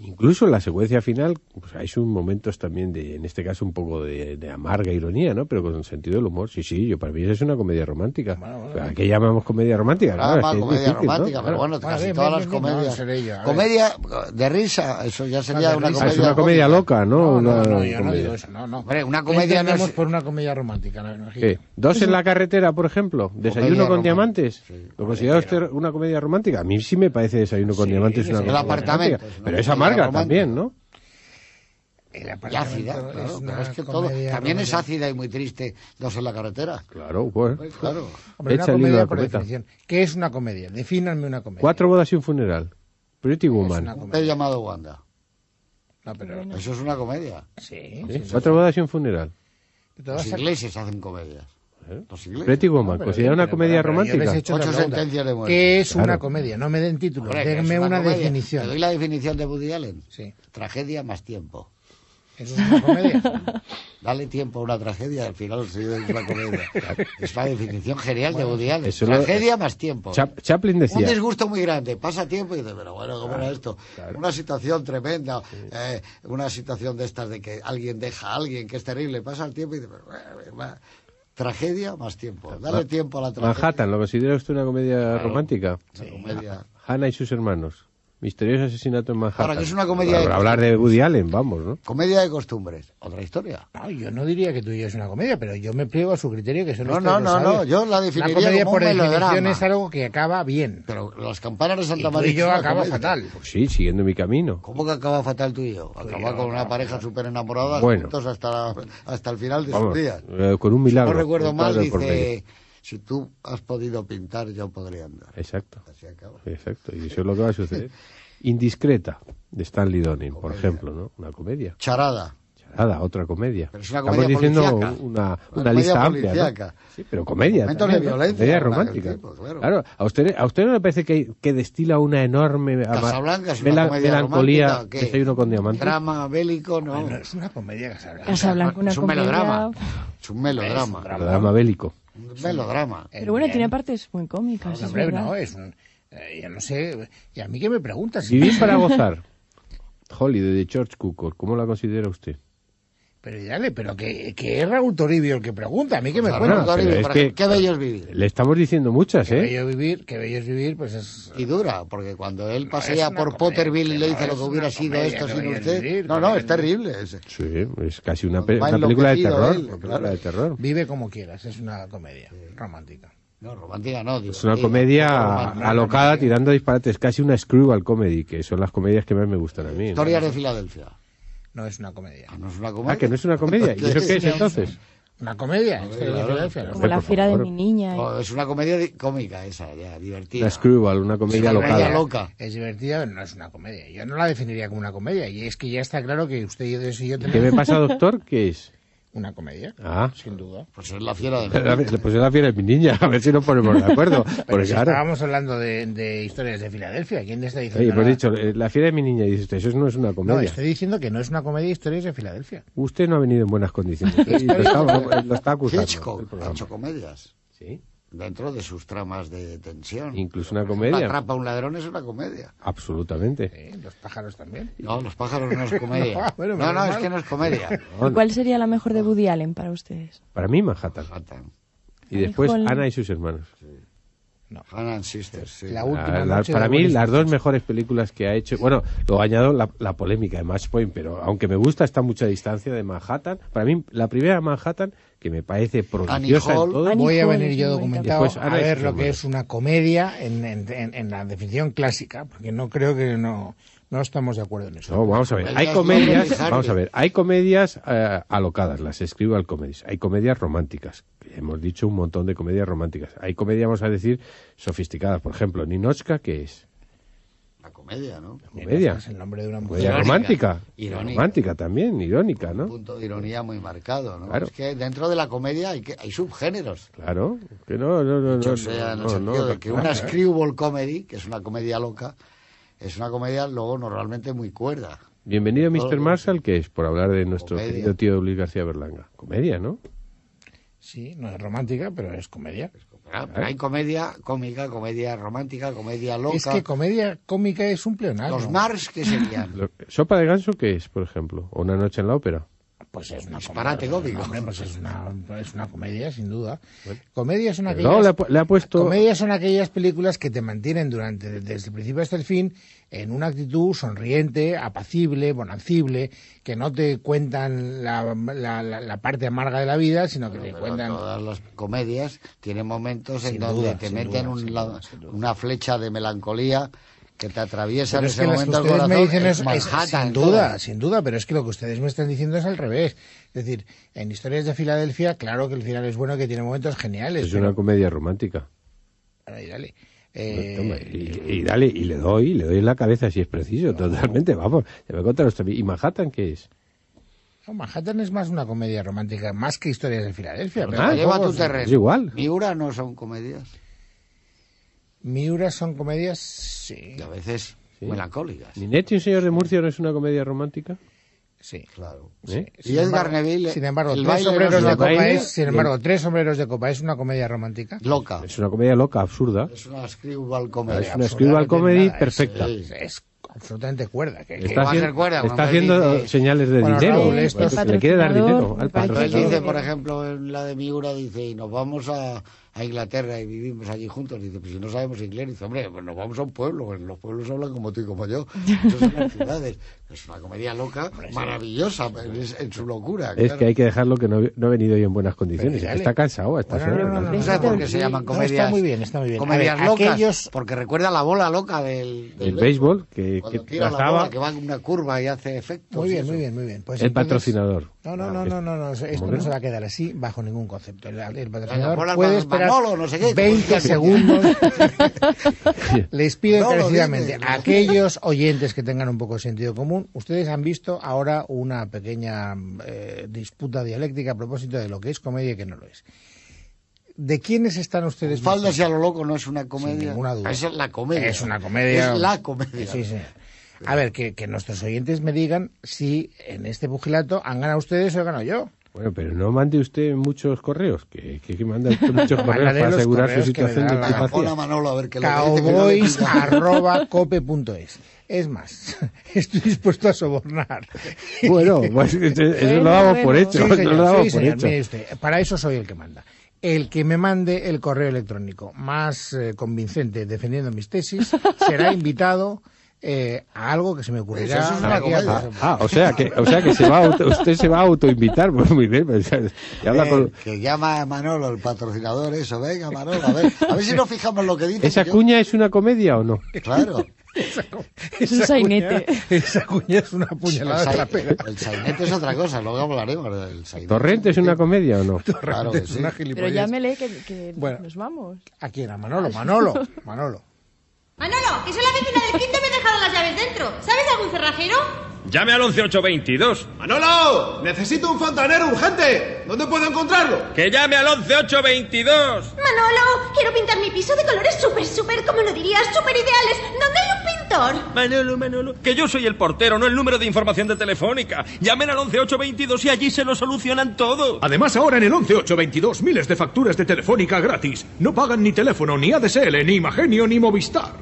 Incluso en la secuencia final, pues hay sus momentos también de, en este caso, un poco de, de amarga ironía, ¿no? Pero con sentido del humor. Sí, sí, yo para mí eso es una comedia romántica. ¿A qué llamamos comedia romántica? Claro, es que es comedia difícil, ¿no? romántica, Claro. pero bueno, Vale, casi bien, todas bien, las comedias. no, seré yo, a ver. comedia de risa, eso ya sería una risa. Ah, comedia. es una comedia loca, ¿no? No, no, Una no, yo no comedia. digo eso, no, no. Hombre, una ¿Qué comedia no es- por una comedia romántica. ¿Dos en la carretera, por ejemplo? ¿Desayuno con diamantes? Sí. ¿Lo considera usted una comedia romántica? A mí sí me parece Desayuno con diamantes una comedia El apartamento, romántica. Pero es comedia amarga también, ¿no? Y ácida, claro, es pero es que todo. También es ácida y muy triste, dos en la carretera. Claro, pues. Pues claro. Hombre, una Echa comedia la por cometa. definición. ¿Qué es una comedia? Defínanme una comedia. Cuatro bodas y un funeral. Pretty Woman. comedia. pez llamado Wanda. No, pero... Eso es una comedia. Sí. ¿Sí? Cuatro bodas y un funeral. Te a- ingleses hacen comedias. ¿Eh? Woman. No, pero- ¿Considera una comedia romántica? hecho Ocho sentencias de muerte. ¿Qué es una comedia? No me den título, Hombre, denme una, definición. ¿Te doy la definición de Woody Allen? Sí. Tragedia más tiempo. ¿Eso es una comedia? Dale tiempo a una tragedia, al final sí es una comedia. Es la definición genial de Woody Allen. eso lo- Tragedia más tiempo. Chap- Chaplin Un decía. disgusto muy grande, pasa tiempo y dices, pero bueno, ¿cómo era esto? Una situación tremenda, eh, una situación de estas de que alguien deja a alguien que es terrible, pasa el tiempo y dices, pero, bueno, va. Tragedia más tiempo. Dale tiempo a la tragedia. Manhattan, ¿lo considera usted una comedia Claro. romántica? Una comedia. Hannah y sus hermanos. Misterioso asesinato en Manhattan. Ahora, que es una comedia Para de- hablar de Woody Allen, vamos, ¿no? Comedia de costumbres. Otra historia. No, yo no diría que tú y yo es una comedia, pero yo me pliego a su criterio que son No, no, no, no, yo la definiría comedia como por un definición es algo que acaba bien. Pero las campanas de Y Santa María. y yo acaba comedia. fatal. Pues sí, siguiendo mi camino. ¿Cómo que acaba fatal tú y yo? Acaba yo con una pareja súper enamorada Bueno. juntos hasta, hasta el final de Vamos, sus días. eh, con un milagro. No recuerdo mal, dice, si tú has podido pintar, yo podría andar. Exacto, Así acaba. exacto. Y eso es lo que va a suceder. Indiscreta, de Stanley Donen, por ejemplo, ¿no? Una comedia. Charada. Charada, otra comedia. Pero es una Estamos comedia diciendo policíaca. una, Una una lista amplia, ¿no? Sí, pero comedia. Momentos también, de ¿no? violencia, Comedia romántica. tipo, claro. Claro, ¿a usted, ¿a usted no le parece que, que destila una enorme Casablanca es una mela- comedia melancolía romántica. ¿qué? desayuno con diamantes? Drama bélico, no. No, es una comedia Casablanca. Casablanca, una es un comedia... melodrama. Es un melodrama. Drama bélico. Un melodrama. Pero bueno, tiene partes muy cómicas, No, es hombre, no, es un... eh, yo no sé, y a mí que me preguntas. Vivir para gozar. Holiday de George Cukor, ¿cómo la considera usted? Pero dale, pero que, que es Raúl Toribio el que pregunta, a mí que me cuenta. Raúl Toribio, es que- qué bello es vivir. Le estamos diciendo muchas, Que ¿eh? bello vivir, que bello es vivir, pues es... Y dura, porque cuando él No, pasea una por comedia, Potterville y le no, dice lo es que hubiera sido esto que sin usted. vivir, No, que no, es terrible. es- Sí, es casi una, pe- una película de terror. él, claro. de terror. Vive como quieras, es una comedia romántica. No, romántica no. Es una comedia alocada tirando disparates, casi una screwball comedy, que son las comedias que más me gustan a mí. ¿no? Historias de Filadelfia. No es una comedia. Ah, No es una comedia. Ah, que no es una comedia. ¿Y eso qué es entonces? ¿Una comedia? De claro. ¿no? Como la fiera de mi niña. No, es una comedia di- cómica esa, ya, divertida. Una screwball, una comedia una alocada. loca. Es divertida, pero no es una comedia. Yo no la definiría como una comedia. Y es que ya está claro que usted y yo y yo ¿Qué me tenemos pasa, doctor? ¿Qué es? Una comedia, Ah, sin duda. Pues es la fiera de la- pues es la fiera de mi niña, a ver si nos ponemos de acuerdo. Pero Porque si claro, estábamos hablando de, de historias de Filadelfia, ¿quién le está diciendo? oye, dicho, eh, la fiera de mi niña, dice usted, eso no es una No, comedia. estoy diciendo que no es una comedia de historias de Filadelfia. Usted no ha venido en buenas condiciones. Lo está, lo está acusando. Hitchcock ha hecho comedias Sí, dentro de sus tramas de tensión. incluso una comedia. Atrapa a un ladrón es una comedia. Absolutamente. Sí, los pájaros también. No, Los pájaros no es comedia. No, bueno, No, no, es que no es comedia. No, ¿Cuál sería la mejor de Woody Allen para ustedes? Para mí, Manhattan. Manhattan. Y después Híjole. Ana y sus hermanos. Hannah and Sisters, sí. La última La- la- noche para mí, las dos mejores películas que ha hecho. Bueno, luego añado la, la polémica de Match Point, pero aunque me gusta, está a mucha distancia de Manhattan. Para mí, la primera Manhattan, que me parece prodigiosa en Hall. todo. Annie Voy a venir yo documentado Después, a ver lo que es una comedia en, en- en- en la definición clásica, porque no creo que no, no estamos de acuerdo en eso. No, vamos a ver. Hay Comedias vamos a ver, hay comedias eh, alocadas, las escribo al comedies. Hay comedias románticas. Hemos dicho un montón de comedias románticas. Hay comedias, vamos a decir, sofisticadas. Por ejemplo, Ninochka, ¿qué es? La comedia, ¿no? Comedia. Es el nombre de una mujer. Comedia Irónica. romántica. Irónica. Romántica también, irónica, Un ¿no? punto de ironía muy marcado, ¿no? Claro. Es que dentro de la comedia hay, que, hay subgéneros. Claro. Que no, no, no. No, sea en el no, sentido no, de que una screwball comedy, que es una comedia loca, es una comedia luego normalmente muy cuerda. Bienvenido, Mr. Marshall, que es por hablar de nuestro Comedia. querido tío Luis García Berlanga. Comedia, ¿no? Sí, no es romántica, pero es comedia. Pero- pero hay comedia cómica, comedia romántica, comedia loca. Es que comedia cómica es un pleonasmo. Los Mars, ¿qué serían? ¿Sopa de ganso qué es, por ejemplo? ¿O una noche en la ópera? Pues es una Disparate comedia. cómico. Hombre, pues es una, es una comedia, sin duda. Comedias son No, aquellas... le ha, pu- le ha puesto... Comedias son aquellas películas que te mantienen durante desde el principio hasta el fin en una actitud sonriente, apacible, bonancible, que no te cuentan la, la- la- la parte amarga de la vida, sino que te Pero cuentan todas las comedias tienen momentos en donde duda, te meten duda, un duda. una flecha de melancolía que te atraviesa Pero en es ese que que momento el ustedes corazón. me dicen es, es sin duda, todas. sin duda, pero es que lo que ustedes me están diciendo es al revés. Es decir, en Historias de Filadelfia, claro que el final es bueno, que tiene momentos geniales. Es pero- una comedia romántica. Dale, dale. Toma, Eh, y, y dale, y le doy, le doy en la cabeza si es preciso, totalmente, vamos. Ya me contaron usted. ¿Y Manhattan qué es? no, Manhattan es más una comedia romántica, más que Historias de Filadelfia. pero Ah, lleva tu terreno. es igual. Miura no son comedias. Miura son comedias, sí. Y a veces Sí. melancólicas. ¿Ninette y un señor de Murcia no es una comedia romántica? Sí. Claro. ¿Eh? Y Edgar Neville, Sin embargo, el tres sombreros de copa baile, es, sin embargo, tres sombreros de copa es una comedia romántica. Loca. Es una comedia loca, absurda. Es una screwball Es comedy. una Absolutamente screwball comedy nada, es- perfecta. Es, es absolutamente cuerda. Que, Está, haciendo, cuerda, está cuando él haciendo dice- señales de Bueno, dinero. Raúl, esto Pues es le quiere dar dinero al Pero él dice, por ejemplo, en la de Miura, dice, y nos vamos a, a Inglaterra y vivimos allí juntos. Dice, pues si no sabemos inglés, dice, hombre, pues nos vamos a un pueblo, pues los pueblos hablan como tú y como yo. Son las ciudades. Es una comedia loca, maravillosa en, en su locura. Es claro. que hay que dejarlo que no, no ha venido hoy en buenas condiciones. Pero ya Está cansado a esta Bueno, no, no, no, ¿No sabes por qué se llaman No, comedias? está muy bien, está muy bien. Comedias ver, locas. aquellos- Porque recuerda la bola loca del, del El béisbol, que, que tira la bola, que va en una curva y hace efectos. Muy bien, muy bien, muy bien. Pues el entonces- patrocinador. No, no, no, no, no, no, esto ¿Cómo no se va a quedar así bajo ningún concepto. El, patrocinador puede esperar Manolo, no sé qué, 20 como- segundos. Les pido encarecidamente dices. a aquellos oyentes que tengan un poco de sentido común, ustedes han visto ahora una pequeña eh, disputa dialéctica a propósito de lo que es comedia y que no lo es. ¿De quiénes están ustedes? Faldas y a lo loco no es una comedia. ninguna duda. Esa es la comedia. Es una comedia. Es la comedia. Sí, sí. A ver, que, que nuestros oyentes me digan si en este pugilato han ganado ustedes o he ganado yo. Bueno, pero no mande usted muchos correos, que, que, que manda usted muchos correos para asegurar su correos situación de antipatía. Manolo a ver que. Es más, estoy dispuesto a sobornar. Bueno, pues, eso lo damos por hecho. Sí, no señor, lo damos sí, por señor, hecho. mire usted, para eso soy el que manda. El que me mande el correo electrónico más eh, convincente defendiendo mis tesis será invitado eh, a algo que se me ocurrirá. Eso es una aquí a- comedia. Ah, o sea que, o sea que se va a auto- usted se va a autoinvitar, pues muy bien. pues, y habla Eh, con- Que llama a Manolo, el patrocinador, eso. Venga, Manolo, a ver. A ver si nos fijamos lo que dice. ¿Esa que yo- cuña es una comedia o no? Claro. Es un sainete. cuña- esa cuña es una puñalada trapera. el sainete es otra cosa, luego hablaremos del sainete. ¿Torrente es una comedia o no? Claro que sí. Una Pero gilipollez. llámele que, que Bueno. nos vamos. ¿A quién? A Manolo, Manolo, Manolo. Manolo, que soy la vecina del quinto y me he dejado las llaves dentro. ¿Sabes de algún cerrajero? Llame al 11822. ¡Manolo! ¡Necesito un fontanero urgente! ¿Dónde puedo encontrarlo? Que llame al 11822. Manolo, quiero pintar mi piso de colores súper, súper, como lo dirías, súper ideales. ¿Dónde hay un pintor? Manolo, Manolo. Que yo soy el portero, no el número de información de Telefónica. Llamen al 11822 y allí se lo solucionan todo. Además, ahora en el 11822 miles de facturas de Telefónica gratis. No pagan ni teléfono, ni ADSL, ni Imagenio, ni Movistar.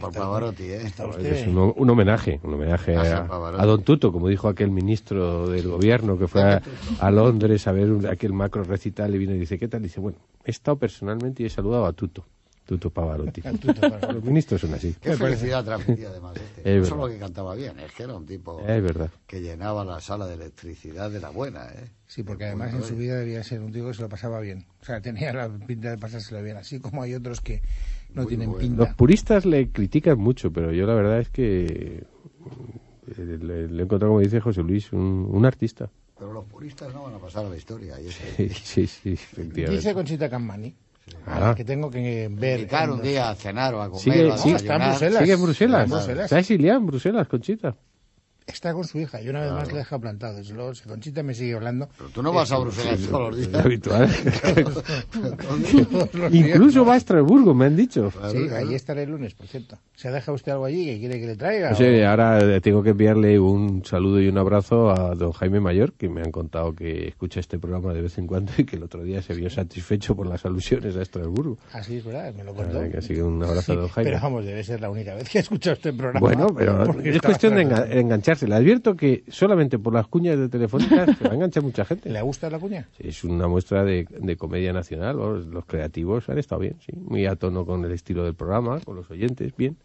Por Pavarotti, ¿eh? Está Es un, un homenaje, un homenaje A Don Tuto, como dijo aquel ministro del gobierno que fue a, a Londres a ver un- aquel macro recital y vino y dice, ¿qué tal? Dice, bueno, he estado personalmente y he saludado a Tuto. Tuto Pavarotti. El Tuto Pavarotti. Los ministros son así. Qué felicidad transmitía además este. Es no solo verdad. que cantaba bien, es que era un tipo Es verdad. que llenaba la sala de electricidad de la buena, ¿eh? Sí, porque además en su vida debía ser un tío que se lo pasaba bien. O sea, tenía la pinta de pasárselo bien, así como hay otros que no tienen pinta. Los puristas le critican mucho, pero yo la verdad es que eh, le, le he encontrado, como dice José Luis, un, un artista. Pero los puristas no van a pasar a la historia. Y eso- Sí, sí, sí, efectivamente. Dice Conchita Cammani Ah. que tengo que ver. Invitar un día a cenar o a comer Sigue, o a sigue- desayunar. sigue en Bruselas. Está en Bruselas. Está exiliada en Bruselas, Conchita. Está con su hija y una vez más le deja plantado. Desde luego, si Conchita me sigue hablando. Pero tú no vas a Bruselas todos los días. Es habitual. Incluso va a Estrasburgo, me han dicho. Sí, allí estaré el lunes, por cierto. ¿Se deja usted algo allí que quiere que le traiga? No sé, ahora tengo que enviarle un saludo y un abrazo a don Jaime Mayor, que me han contado que escucha este programa de vez en cuando y que el otro día se vio satisfecho por las alusiones a Estrasburgo. Así es verdad, me lo La contó. Así que un abrazo a don Jaime. Pero vamos, debe ser la única vez que he escuchado este programa. Bueno, pero es cuestión de bastante- enga- engancharse. Le advierto que solamente por las cuñas de Telefónica se va a enganchar mucha gente. ¿Le gusta la cuña? Es una muestra de, de comedia nacional. Los, los creativos han estado bien, sí. Muy a tono con el estilo del programa, con los oyentes. Bien,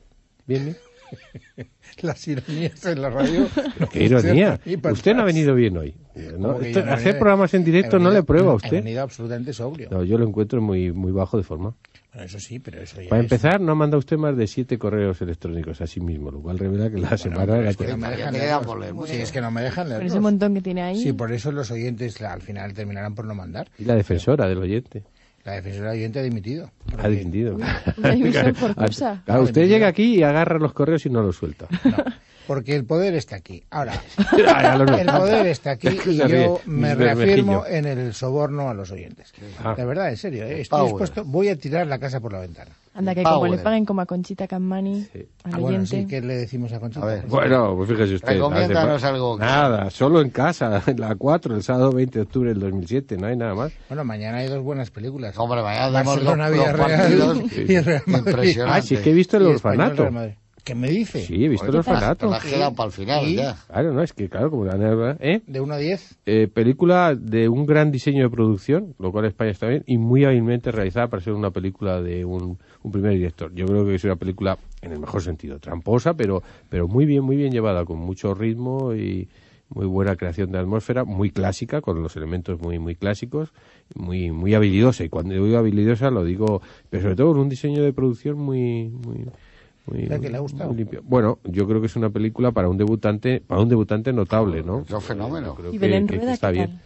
bien, bien. Las ironías en la radio. Qué ironía. Usted no ha venido bien hoy. ¿no? ¿Cómo que Esto- yo no he hacer venido? programas en directo no le prueba a usted. venido absolutamente sobrio. No, yo lo encuentro muy, muy bajo de forma. Bueno, eso sí, pero eso ya Para es- empezar, no manda usted más de siete correos electrónicos a sí mismo, lo cual revela que la semana pero era es que no me dejan leerlos. por. Sí, es que no me dejan leerlos. ese montón que tiene ahí. Sí, por eso los oyentes al final terminarán por no mandar. Y la defensora del oyente. La defensora oyente ha dimitido. Ha dimitido. Una dimisión forzosa. Claro, usted llega aquí y agarra los correos y no los suelta. Porque el poder está aquí. Ahora, noto. el poder está aquí y yo me reafirmo en el soborno a los oyentes. Ah. De verdad, en serio, ¿eh? estoy dispuesto. Voy a tirar la casa por la ventana. Anda, que como le paguen como a Conchita Cammani, al Ah, bueno, oyente. sí, ¿qué le decimos a Conchita? A ver. Bueno, pues fíjese usted. Recomiéndanos hace- algo. Nada, solo en casa, en la 4, el sábado 20 de octubre del 2007, no hay nada más. Bueno, mañana hay dos buenas películas. Hombre, mañana los, Barcelona, los Villarreal partidos y el Real Madrid. impresionantes. Ah, sí, que he visto el Y Español, orfanato. Madrid. ¿Qué me dice? Sí, he visto el orfanato. La para el final ¿Y? ya. Claro, no, es que claro, como la ¿eh? De 1 a 10. Eh, película de un gran diseño de producción, lo cual España está bien, y muy hábilmente realizada para ser una película de un, un primer director. Yo creo que es una película, en el mejor sentido, tramposa, pero, pero muy bien, muy bien llevada, con mucho ritmo y muy buena creación de atmósfera, muy clásica, con los elementos muy, muy clásicos, muy, muy habilidosa. Y cuando digo habilidosa lo digo, pero sobre todo con un diseño de producción muy, muy, muy, O sea, que le ha gustado. muy limpio. Bueno, yo creo que es una película para un debutante, para un debutante notable, ¿no? Es un fenómeno. Creo ¿Y que- Belén que- que Rueda está qué bien. tal?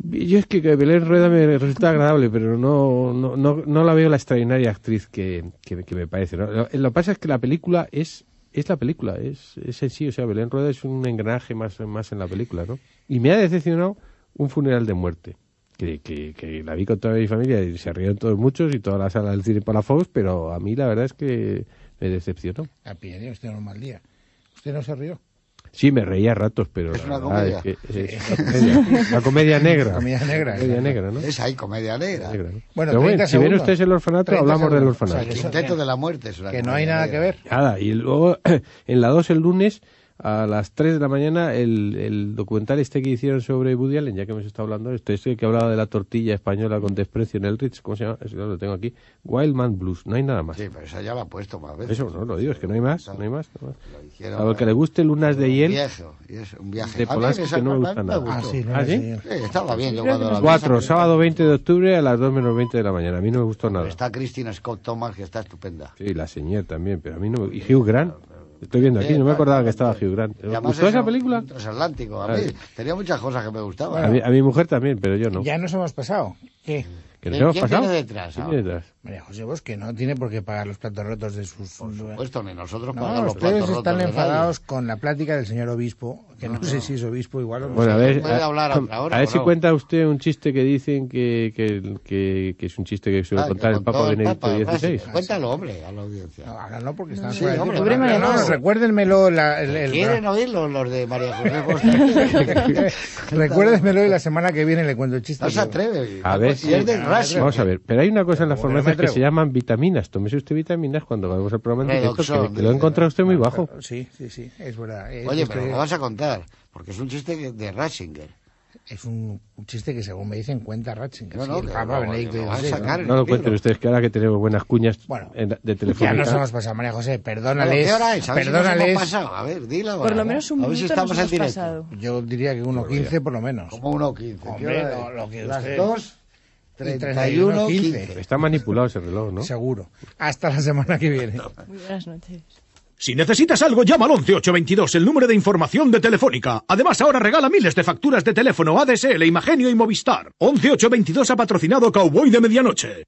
Yo es que que Belén Rueda me resulta agradable, pero no, no, no, no la veo la extraordinaria actriz que, que, que me parece. ¿no? Lo, lo que pasa es que la película es, es la película, es, es en sí. O sea, Belén Rueda es un engranaje más, más en la película, ¿no? Y me ha decepcionado un funeral de muerte. Que, que, que la vi con toda mi familia y se rieron todos muchos y toda la sala del cine para Fox, pero a mí la verdad es que me decepcionó. A pie, usted no un mal día. ¿Usted no se rió? Sí, me reía a ratos, pero Es la una comedia. es que es una comedia, una comedia negra. Comedia negra, Comedia negra, ¿no? Es ahí comedia negra. Negra, ¿no? Bueno, Pero 30 si ven segundos. ustedes el orfanato, 30 hablamos del segundos. O orfanato. sea, que eso- Quinteto de la muerte es una Que no hay nada negra. que ver. Nada, y luego en la 2 el lunes a las 3 de la mañana el, el documental este que hicieron sobre Woody Allen, ya que hemos estado hablando de esto, este que hablaba de la tortilla española con desprecio en el Ritz, ¿cómo se llama? Eso lo tengo aquí. Wild Man Blues, no hay nada más. Sí, pero esa ya la ha puesto más veces. Eso no lo digo, es que no hay más, no hay más. No hay más. Lo hicieron, A lo que le guste Lunas de Hiel, un viaje. de Polanski, que no me gusta me nada. Ah, sí, no ¿Ah, me sí? Sí, estaba bien. Yo cuando la vi, 4, sábado 20 de octubre a las 2 menos 20 de la mañana. A mí no me gustó nada. Está Christine Scott Thomas, que está estupenda. Sí, la señor también, pero a mí no me... Y Hugh Grant, estoy viendo aquí, no me acordaba que estaba. Hugh Grant. Y ¿Os además ¿Gustó es esa película? transatlántico. A mí tenía muchas cosas que me gustaban. A mi, a mi mujer también, pero yo no. Ya nos hemos pasado. ¿Qué? ¿Que nos ¿Quién hemos tiene pasado? detrás ¿Quién tiene detrás? María José Bosque no tiene por qué pagar los platos rotos de sus... Por supuesto, ni nosotros No, pagamos los ustedes platos rotos están enfadados con la plática del señor obispo, que no, sé si es obispo igual o no Bueno, a ver, puede a, hablar a otra hora, a ver ¿o si no? cuenta usted un chiste que dicen que, que, que, que es un chiste que suele Ah, que contar el Papa Benedicto XVI. ah, Cuéntalo, hombre, a la audiencia. No, ahora no, porque están Sí, hombre, tiempo. hombre, No, no, no. recuérdenmelo la, el, el- ¿Quieren oírlo los de María José Costa? recuérdenmelo y la semana que viene le cuento el chiste. No se atreve. A ver, Y de sí. Vamos a ver, pero hay una cosa en la Bueno, no me farmacia que se llaman vitaminas. Tómese usted vitaminas cuando vamos al programa directo, Redoxon, que, que lo encontrado usted muy bajo. Sí, sí, sí, es verdad. Es Oye, usted- pero me vas a contar, porque es un chiste de Ratzinger. Es un, un chiste que según me dicen cuenta Ratzinger. No, sí, no, Papa no, lo XVI, sacar. No lo cuenten ustedes, que ahora que tenemos buenas cuñas Bueno, en- de Ya telefónica. nos hemos pasado, María José, perdónales. ¿Qué hora es? A ver si nos perdónales. hemos pasado. A ver, dila. Por lo menos un a ver si minuto estamos nos hemos directo. pasado. Yo diría que 1.15 por lo menos. Como 1.15. ¿Qué Hombre, hora lo- es? lo que Las usted- 2, Y 31, 15. 15. Está manipulado ese reloj, ¿no? Seguro. Hasta la semana que viene. Muy buenas noches. Si necesitas algo, llama al 11822, el número de información de Telefónica. Además, ahora regala miles de facturas de teléfono ADSL, Imagenio y Movistar. 11822 ha patrocinado Cowboy de Medianoche.